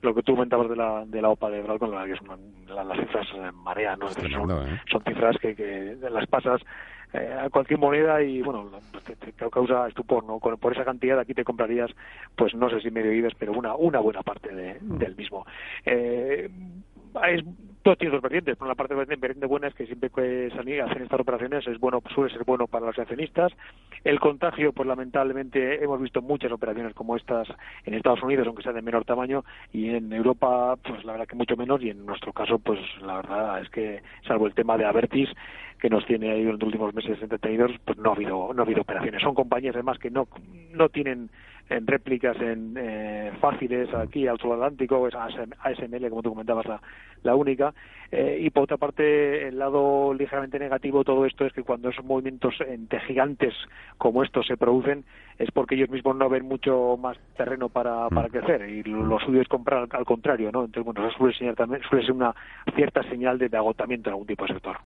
lo que tú comentabas de la, de la OPA de Bralcon, la que es las cifras en marea, ¿no? son, ¿eh? son, cifras que, que las pasas eh, a cualquier moneda y, bueno, te, te causa estupor, ¿no? por esa cantidad aquí te comprarías, pues no sé si medio vives, pero una, una buena parte de, mm. del mismo. Eh, es todo tiene dos vertientes. Por una parte, vertiente buena es que siempre que se hacen estas operaciones es bueno, suele ser bueno para los accionistas. El contagio, pues lamentablemente hemos visto muchas operaciones como estas en Estados Unidos, aunque sea de menor tamaño, y en Europa, pues la verdad que mucho menos, y en nuestro caso, pues la verdad es que, salvo el tema de Avertis, que nos tiene ahí en los últimos meses entretenidos, pues no ha habido, no ha habido operaciones. Son compañías además que no, no tienen en réplicas en eh, fáciles aquí al sur Atlántico, es ASML, como tú comentabas, la, la única. Eh, y por otra parte, el lado ligeramente negativo de todo esto es que cuando esos movimientos entre gigantes como estos se producen, es porque ellos mismos no ven mucho más terreno para, para mm. crecer y lo, suyo es comprar al, contrario, ¿no? Entonces, bueno, eso suele, también, suele ser una cierta señal de, de agotamiento en algún tipo de sector.